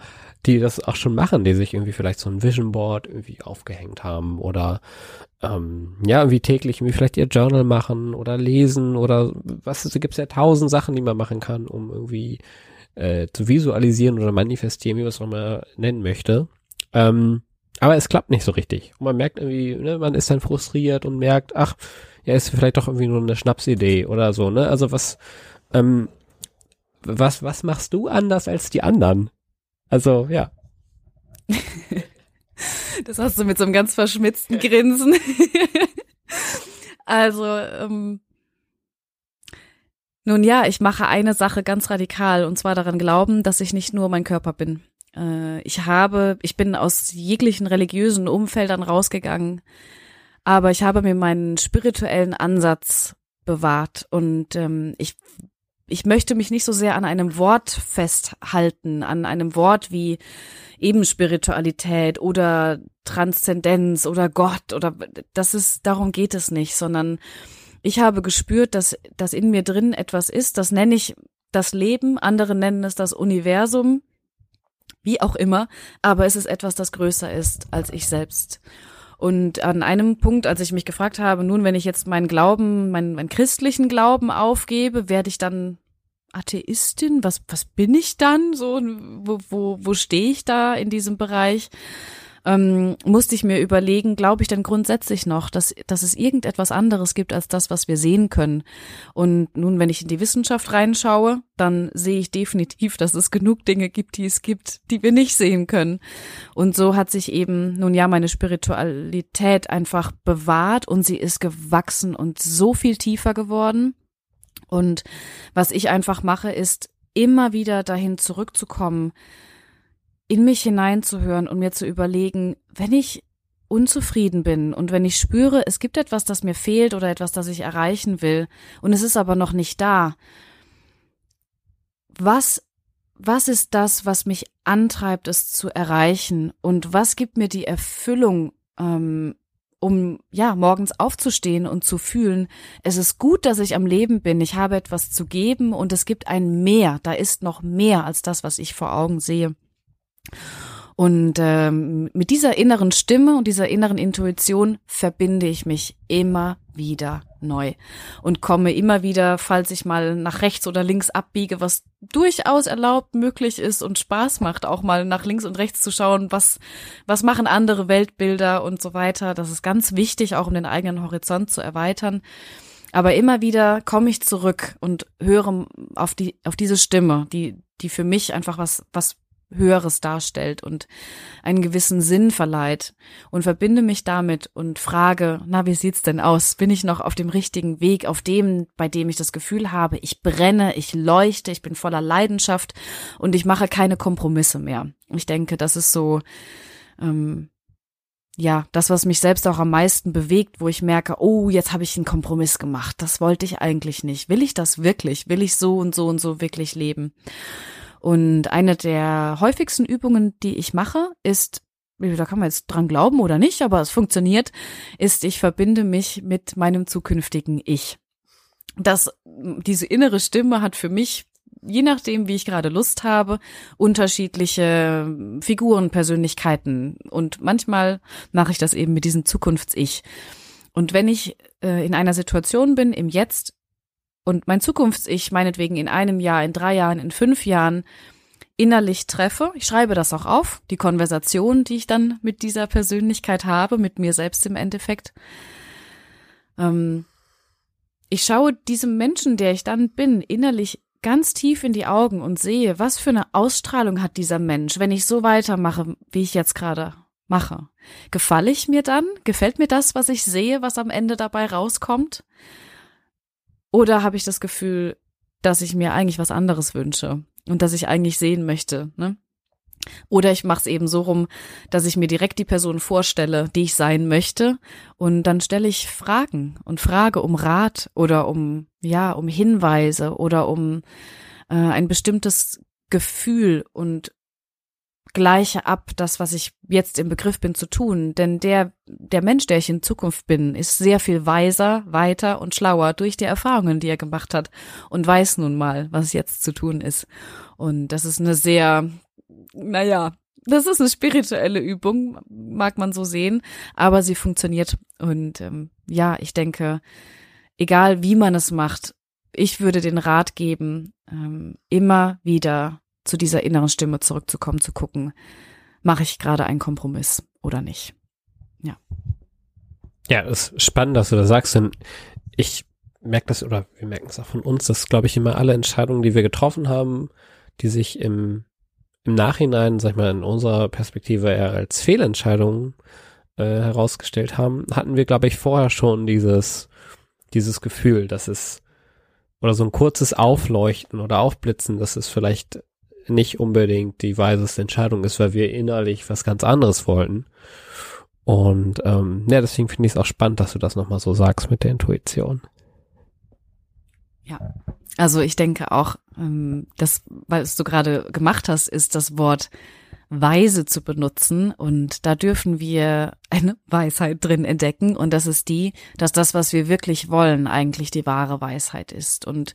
die das auch schon machen, die sich irgendwie vielleicht so ein Vision Board irgendwie aufgehängt haben oder ähm, ja, irgendwie täglich irgendwie vielleicht ihr Journal machen oder lesen oder was es gibt ja tausend Sachen, die man machen kann, um irgendwie äh, zu visualisieren oder manifestieren, wie man es auch mal nennen möchte. Ähm, aber es klappt nicht so richtig. Und man merkt irgendwie, ne, man ist dann frustriert und merkt, ach, ja, ist vielleicht doch irgendwie nur eine Schnapsidee oder so, ne? Also was, ähm, was, was machst du anders als die anderen? Also, ja. das hast du mit so einem ganz verschmitzten Grinsen. also, ähm, nun ja, ich mache eine Sache ganz radikal und zwar daran glauben, dass ich nicht nur mein Körper bin. Äh, ich habe, ich bin aus jeglichen religiösen Umfeldern rausgegangen, aber ich habe mir meinen spirituellen Ansatz bewahrt und ähm, ich ich möchte mich nicht so sehr an einem Wort festhalten, an einem Wort wie eben Spiritualität oder Transzendenz oder Gott oder das ist, darum geht es nicht, sondern ich habe gespürt, dass, dass in mir drin etwas ist, das nenne ich das Leben, andere nennen es das Universum, wie auch immer, aber es ist etwas, das größer ist als ich selbst. Und an einem Punkt, als ich mich gefragt habe, nun, wenn ich jetzt meinen Glauben, meinen, meinen christlichen Glauben aufgebe, werde ich dann Atheistin? Was, was bin ich dann? So, wo, wo, wo stehe ich da in diesem Bereich? Ähm, musste ich mir überlegen, glaube ich denn grundsätzlich noch, dass, dass es irgendetwas anderes gibt als das, was wir sehen können? Und nun, wenn ich in die Wissenschaft reinschaue, dann sehe ich definitiv, dass es genug Dinge gibt, die es gibt, die wir nicht sehen können. Und so hat sich eben nun ja meine Spiritualität einfach bewahrt und sie ist gewachsen und so viel tiefer geworden. Und was ich einfach mache, ist immer wieder dahin zurückzukommen, in mich hineinzuhören und mir zu überlegen, wenn ich unzufrieden bin und wenn ich spüre, es gibt etwas, das mir fehlt oder etwas, das ich erreichen will und es ist aber noch nicht da, was, was ist das, was mich antreibt, es zu erreichen und was gibt mir die Erfüllung, ähm, um ja morgens aufzustehen und zu fühlen, es ist gut, dass ich am Leben bin, ich habe etwas zu geben und es gibt ein Mehr, da ist noch mehr als das, was ich vor Augen sehe. Und ähm, mit dieser inneren Stimme und dieser inneren Intuition verbinde ich mich immer wieder neu und komme immer wieder, falls ich mal nach rechts oder links abbiege, was durchaus erlaubt, möglich ist und Spaß macht, auch mal nach links und rechts zu schauen, was, was machen andere Weltbilder und so weiter. Das ist ganz wichtig, auch um den eigenen Horizont zu erweitern. Aber immer wieder komme ich zurück und höre auf die, auf diese Stimme, die, die für mich einfach was, was Höheres darstellt und einen gewissen Sinn verleiht und verbinde mich damit und frage, na, wie sieht's denn aus? Bin ich noch auf dem richtigen Weg, auf dem, bei dem ich das Gefühl habe, ich brenne, ich leuchte, ich bin voller Leidenschaft und ich mache keine Kompromisse mehr. Ich denke, das ist so, ähm, ja, das, was mich selbst auch am meisten bewegt, wo ich merke, oh, jetzt habe ich einen Kompromiss gemacht. Das wollte ich eigentlich nicht. Will ich das wirklich? Will ich so und so und so wirklich leben? Und eine der häufigsten Übungen, die ich mache, ist, da kann man jetzt dran glauben oder nicht, aber es funktioniert, ist, ich verbinde mich mit meinem zukünftigen Ich. Das, diese innere Stimme hat für mich je nachdem, wie ich gerade Lust habe, unterschiedliche Figuren, Persönlichkeiten. Und manchmal mache ich das eben mit diesem Zukunfts-Ich. Und wenn ich äh, in einer Situation bin, im Jetzt, und mein Zukunfts-Ich meinetwegen in einem Jahr, in drei Jahren, in fünf Jahren innerlich treffe, ich schreibe das auch auf, die Konversation, die ich dann mit dieser Persönlichkeit habe, mit mir selbst im Endeffekt. Ähm, ich schaue diesem Menschen, der ich dann bin, innerlich ganz tief in die Augen und sehe, was für eine Ausstrahlung hat dieser Mensch, wenn ich so weitermache, wie ich jetzt gerade mache. Gefalle ich mir dann? Gefällt mir das, was ich sehe, was am Ende dabei rauskommt? Oder habe ich das Gefühl, dass ich mir eigentlich was anderes wünsche und dass ich eigentlich sehen möchte, ne? Oder ich mache es eben so rum, dass ich mir direkt die Person vorstelle, die ich sein möchte, und dann stelle ich Fragen und frage um Rat oder um ja um Hinweise oder um äh, ein bestimmtes Gefühl und gleiche ab das, was ich jetzt im Begriff bin zu tun. Denn der, der Mensch, der ich in Zukunft bin, ist sehr viel weiser, weiter und schlauer durch die Erfahrungen, die er gemacht hat und weiß nun mal, was jetzt zu tun ist. Und das ist eine sehr, naja, das ist eine spirituelle Übung, mag man so sehen, aber sie funktioniert. Und ähm, ja, ich denke, egal wie man es macht, ich würde den Rat geben, ähm, immer wieder zu dieser inneren Stimme zurückzukommen, zu gucken, mache ich gerade einen Kompromiss oder nicht. Ja. Ja, ist spannend, dass du das sagst, denn ich merke das, oder wir merken es auch von uns, dass, glaube ich, immer alle Entscheidungen, die wir getroffen haben, die sich im, im Nachhinein, sag ich mal, in unserer Perspektive eher als Fehlentscheidungen äh, herausgestellt haben, hatten wir, glaube ich, vorher schon dieses, dieses Gefühl, dass es oder so ein kurzes Aufleuchten oder Aufblitzen, dass es vielleicht nicht unbedingt die weiseste Entscheidung ist, weil wir innerlich was ganz anderes wollten. Und ähm, ja, deswegen finde ich es auch spannend, dass du das nochmal so sagst mit der Intuition. Ja, also ich denke auch, ähm, das, was du gerade gemacht hast, ist das Wort weise zu benutzen. Und da dürfen wir eine Weisheit drin entdecken. Und das ist die, dass das, was wir wirklich wollen, eigentlich die wahre Weisheit ist. Und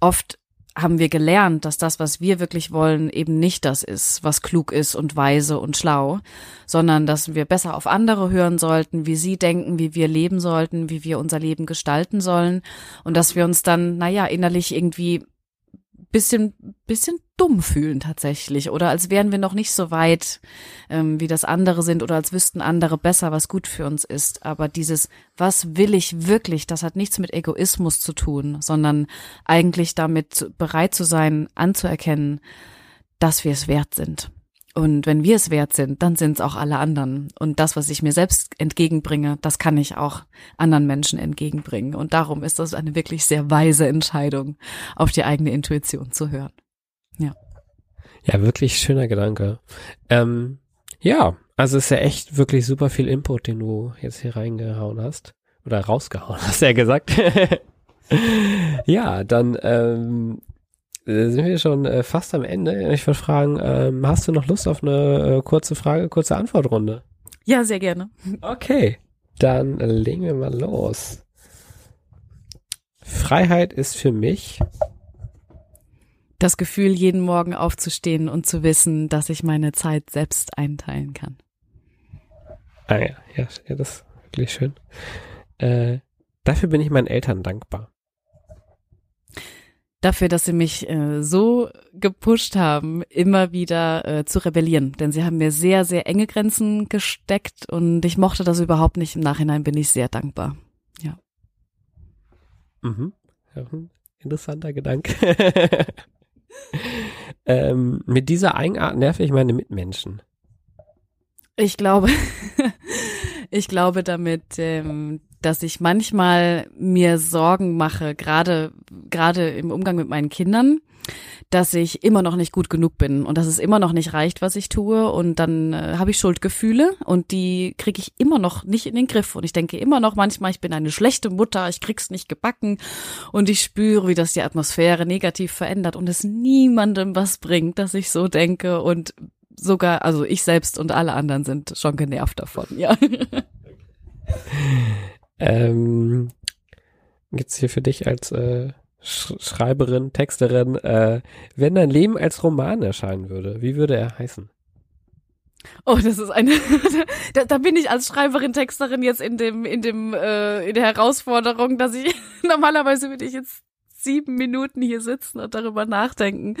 oft haben wir gelernt, dass das, was wir wirklich wollen, eben nicht das ist, was klug ist und weise und schlau, sondern dass wir besser auf andere hören sollten, wie sie denken, wie wir leben sollten, wie wir unser Leben gestalten sollen. Und dass wir uns dann, naja, innerlich irgendwie bisschen, bisschen dumm fühlen tatsächlich oder als wären wir noch nicht so weit, ähm, wie das andere sind oder als wüssten andere besser, was gut für uns ist. Aber dieses, was will ich wirklich, das hat nichts mit Egoismus zu tun, sondern eigentlich damit bereit zu sein, anzuerkennen, dass wir es wert sind. Und wenn wir es wert sind, dann sind es auch alle anderen. Und das, was ich mir selbst entgegenbringe, das kann ich auch anderen Menschen entgegenbringen. Und darum ist das eine wirklich sehr weise Entscheidung, auf die eigene Intuition zu hören. Ja. Ja, wirklich schöner Gedanke. Ähm, ja, also ist ja echt wirklich super viel Input, den du jetzt hier reingehauen hast. Oder rausgehauen, hast du ja gesagt. ja, dann ähm, äh, sind wir schon äh, fast am Ende. Ich würde fragen, ähm, hast du noch Lust auf eine äh, kurze Frage, kurze Antwortrunde? Ja, sehr gerne. Okay, dann legen wir mal los. Freiheit ist für mich das Gefühl, jeden Morgen aufzustehen und zu wissen, dass ich meine Zeit selbst einteilen kann. Ah ja, ja, ja das ist wirklich schön. Äh, dafür bin ich meinen Eltern dankbar dafür, dass sie mich äh, so gepusht haben, immer wieder äh, zu rebellieren. Denn sie haben mir sehr, sehr enge Grenzen gesteckt und ich mochte das überhaupt nicht. Im Nachhinein bin ich sehr dankbar. Ja. Mhm. Ja, interessanter Gedanke. ähm, mit dieser Eigenart nerve ich meine Mitmenschen. Ich glaube, ich glaube damit, ähm, dass ich manchmal mir Sorgen mache, gerade gerade im Umgang mit meinen Kindern, dass ich immer noch nicht gut genug bin und dass es immer noch nicht reicht, was ich tue. Und dann äh, habe ich Schuldgefühle und die kriege ich immer noch nicht in den Griff. Und ich denke immer noch manchmal, ich bin eine schlechte Mutter, ich krieg's nicht gebacken. Und ich spüre, wie das die Atmosphäre negativ verändert und es niemandem was bringt, dass ich so denke. Und sogar also ich selbst und alle anderen sind schon genervt davon, ja. Ähm, gibt's hier für dich als äh, Sch Schreiberin, Texterin, äh, wenn dein Leben als Roman erscheinen würde, wie würde er heißen? Oh, das ist eine. da, da bin ich als Schreiberin, Texterin jetzt in dem, in dem, äh, in der Herausforderung, dass ich normalerweise würde ich jetzt sieben Minuten hier sitzen und darüber nachdenken.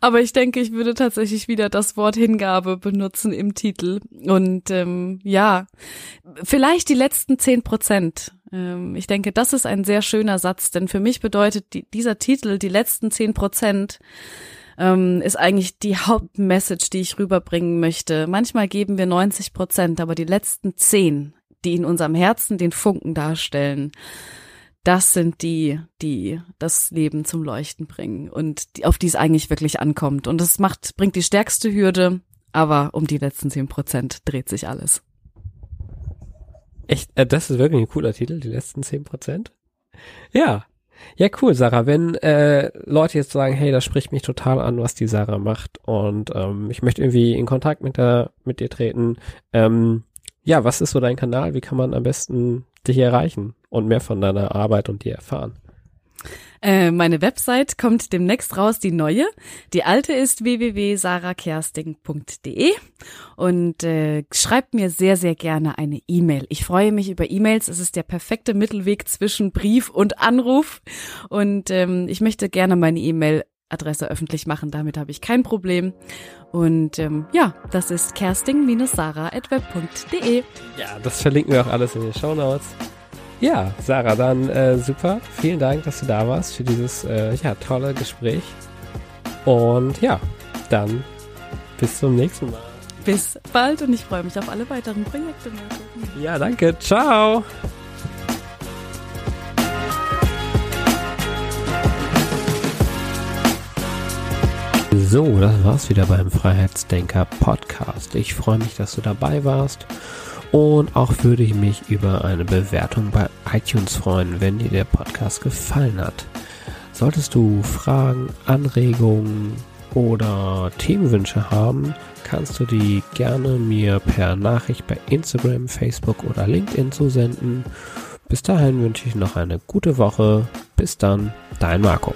Aber ich denke, ich würde tatsächlich wieder das Wort Hingabe benutzen im Titel. Und ähm, ja, vielleicht die letzten zehn Prozent. Ähm, ich denke, das ist ein sehr schöner Satz, denn für mich bedeutet die, dieser Titel, die letzten zehn Prozent, ähm, ist eigentlich die Hauptmessage, die ich rüberbringen möchte. Manchmal geben wir 90 Prozent, aber die letzten zehn, die in unserem Herzen den Funken darstellen, das sind die, die das Leben zum Leuchten bringen und die, auf die es eigentlich wirklich ankommt. Und das macht, bringt die stärkste Hürde, aber um die letzten zehn Prozent dreht sich alles. Echt, äh, das ist wirklich ein cooler Titel, die letzten zehn Prozent. Ja. Ja, cool, Sarah. Wenn äh, Leute jetzt sagen, hey, das spricht mich total an, was die Sarah macht und ähm, ich möchte irgendwie in Kontakt mit der, mit dir treten, ähm, ja, was ist so dein Kanal? Wie kann man am besten dich erreichen und mehr von deiner Arbeit und dir erfahren? Äh, meine Website kommt demnächst raus, die neue. Die alte ist www.sarakersting.de und äh, schreibt mir sehr, sehr gerne eine E-Mail. Ich freue mich über E-Mails. Es ist der perfekte Mittelweg zwischen Brief und Anruf und ähm, ich möchte gerne meine E-Mail Adresse öffentlich machen, damit habe ich kein Problem. Und ähm, ja, das ist kersting-sarah.web.de. Ja, das verlinken wir auch alles in den Show Notes. Ja, Sarah, dann äh, super. Vielen Dank, dass du da warst für dieses äh, ja, tolle Gespräch. Und ja, dann bis zum nächsten Mal. Bis bald und ich freue mich auf alle weiteren Projekte. Ja, danke. Ciao. So, das war's wieder beim Freiheitsdenker Podcast. Ich freue mich, dass du dabei warst. Und auch würde ich mich über eine Bewertung bei iTunes freuen, wenn dir der Podcast gefallen hat. Solltest du Fragen, Anregungen oder Themenwünsche haben, kannst du die gerne mir per Nachricht bei Instagram, Facebook oder LinkedIn zusenden. Bis dahin wünsche ich noch eine gute Woche. Bis dann, dein Marco.